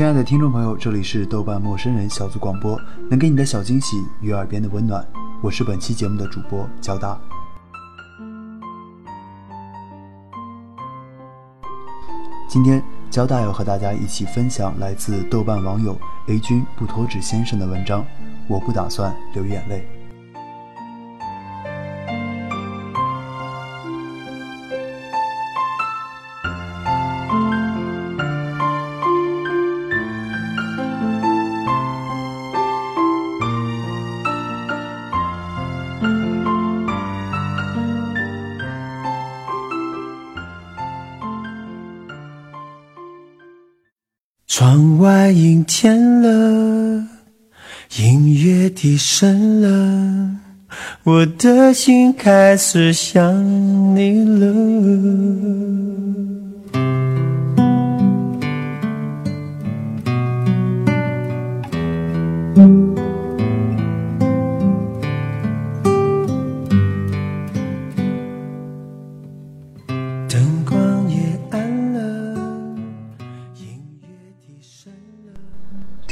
亲爱的听众朋友，这里是豆瓣陌生人小组广播，能给你的小惊喜与耳边的温暖。我是本期节目的主播焦大。今天焦大要和大家一起分享来自豆瓣网友 A 君不脱脂先生的文章。我不打算流眼泪。窗外阴天了，音乐低声了，我的心开始想你了。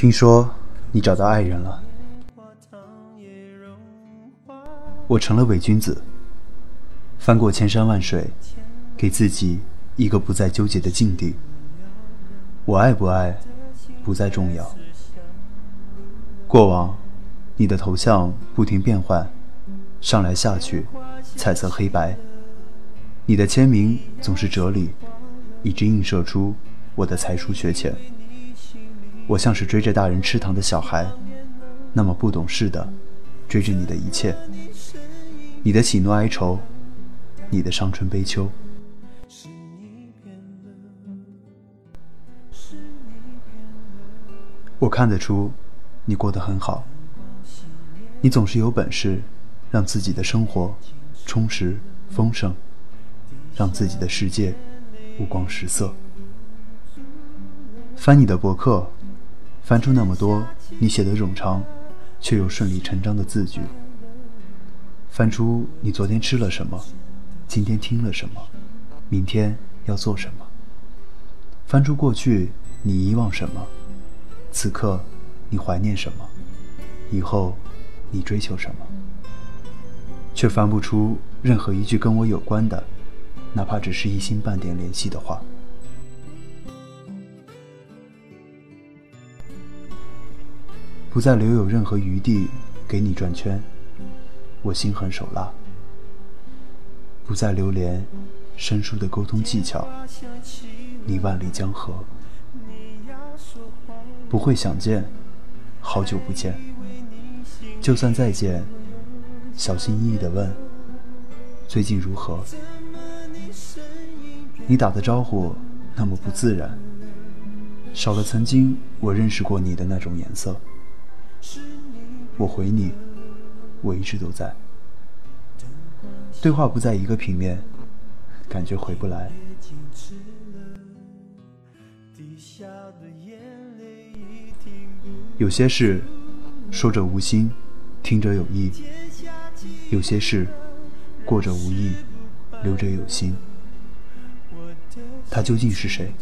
听说你找到爱人了，我成了伪君子，翻过千山万水，给自己一个不再纠结的境地。我爱不爱，不再重要。过往，你的头像不停变换，上来下去，彩色黑白。你的签名总是哲理，一直映射出我的才疏学浅。我像是追着大人吃糖的小孩，那么不懂事的追着你的一切，你的喜怒哀愁，你的伤春悲秋。我看得出，你过得很好。你总是有本事，让自己的生活充实丰盛，让自己的世界五光十色。翻你的博客，翻出那么多你写的冗长，却又顺理成章的字句。翻出你昨天吃了什么，今天听了什么，明天要做什么。翻出过去你遗忘什么，此刻你怀念什么，以后你追求什么，却翻不出任何一句跟我有关的，哪怕只是一星半点联系的话。不再留有任何余地给你转圈，我心狠手辣；不再留恋生疏的沟通技巧，你万里江河。不会想见，好久不见。就算再见，小心翼翼的问：最近如何？你打的招呼那么不自然，少了曾经我认识过你的那种颜色。我回你，我一直都在。对话不在一个平面，感觉回不来。有些事说者无心，听者有意；有些事过者无意，留者有心。他究竟是谁？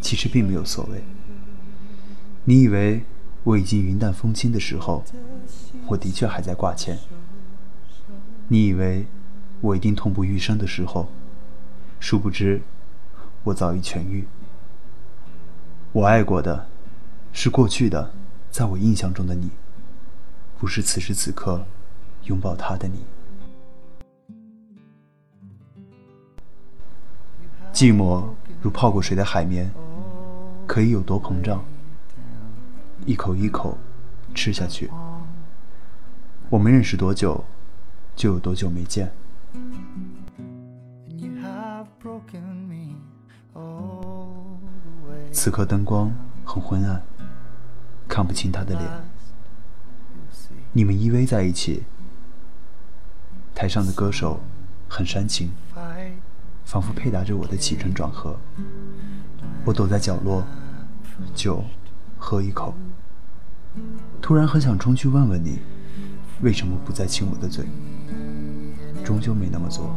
其实并没有所谓。你以为？我已经云淡风轻的时候，我的确还在挂牵。你以为我一定痛不欲生的时候，殊不知我早已痊愈。我爱过的，是过去的，在我印象中的你，不是此时此刻拥抱他的你。寂寞如泡过水的海绵，可以有多膨胀？一口一口吃下去。我们认识多久，就有多久没见。此刻灯光很昏暗，看不清他的脸。你们依偎在一起，台上的歌手很煽情，仿佛配搭着我的起承转合。我躲在角落，酒喝一口。突然很想冲去问问你，为什么不再亲我的嘴？终究没那么做。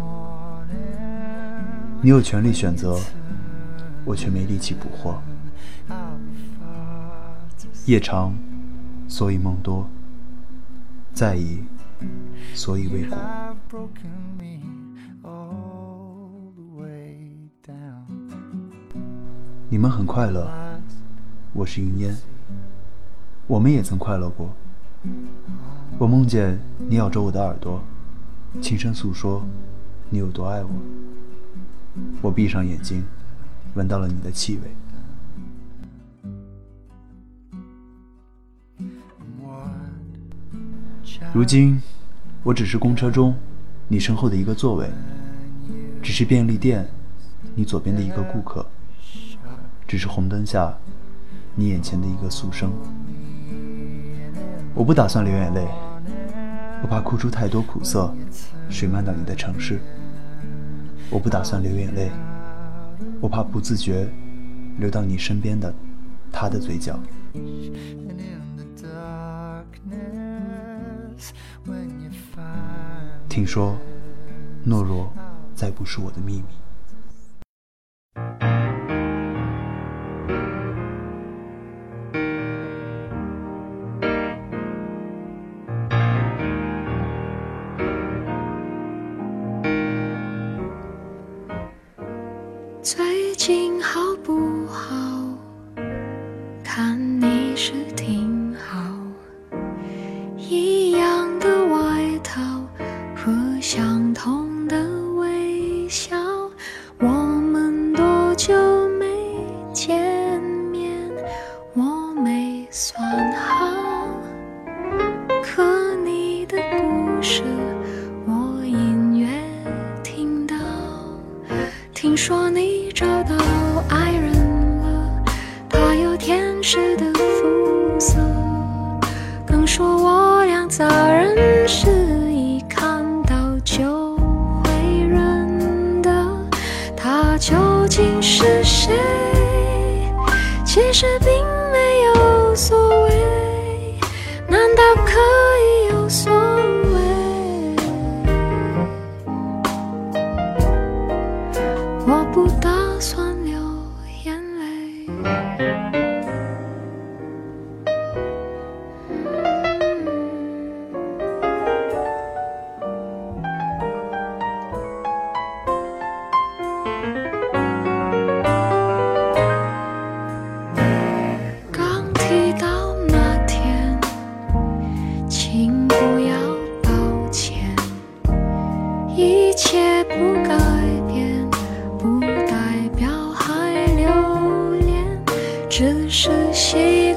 你有权利选择，我却没力气捕获。夜长，所以梦多；在意，所以未果。你们很快乐，我是云烟。我们也曾快乐过。我梦见你咬着我的耳朵，轻声诉说你有多爱我。我闭上眼睛，闻到了你的气味。如今，我只是公车中你身后的一个座位，只是便利店你左边的一个顾客，只是红灯下你眼前的一个俗生。我不打算流眼泪，我怕哭出太多苦涩，水漫到你的城市。我不打算流眼泪，我怕不自觉流到你身边的他的嘴角。听说，懦弱再不是我的秘密。最近好不好？看你是挺好，一样的外套和相同的微笑。我们多久没见面？我没算好，可你的故事我隐约听到。听说你究竟是谁？其实并没有所谓，难道可以有所是习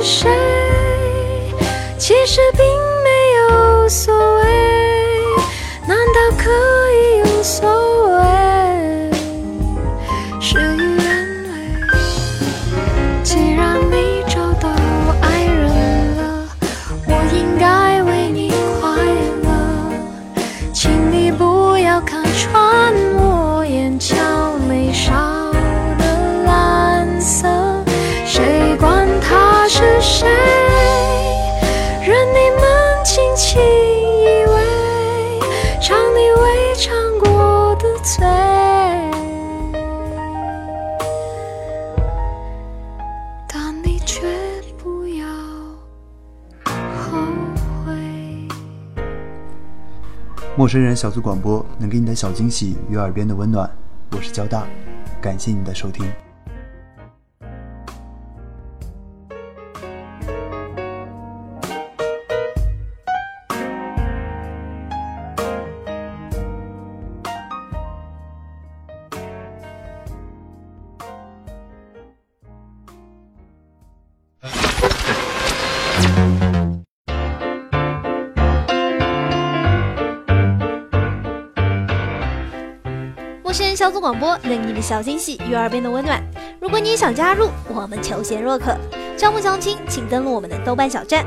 是谁？其实并没有所谓，难道可以有所陌生人小组广播能给你的小惊喜与耳边的温暖，我是交大，感谢你的收听。小组广播，任你的小惊喜与耳边的温暖。如果你也想加入，我们求贤若渴。招募相亲，请登录我们的豆瓣小站。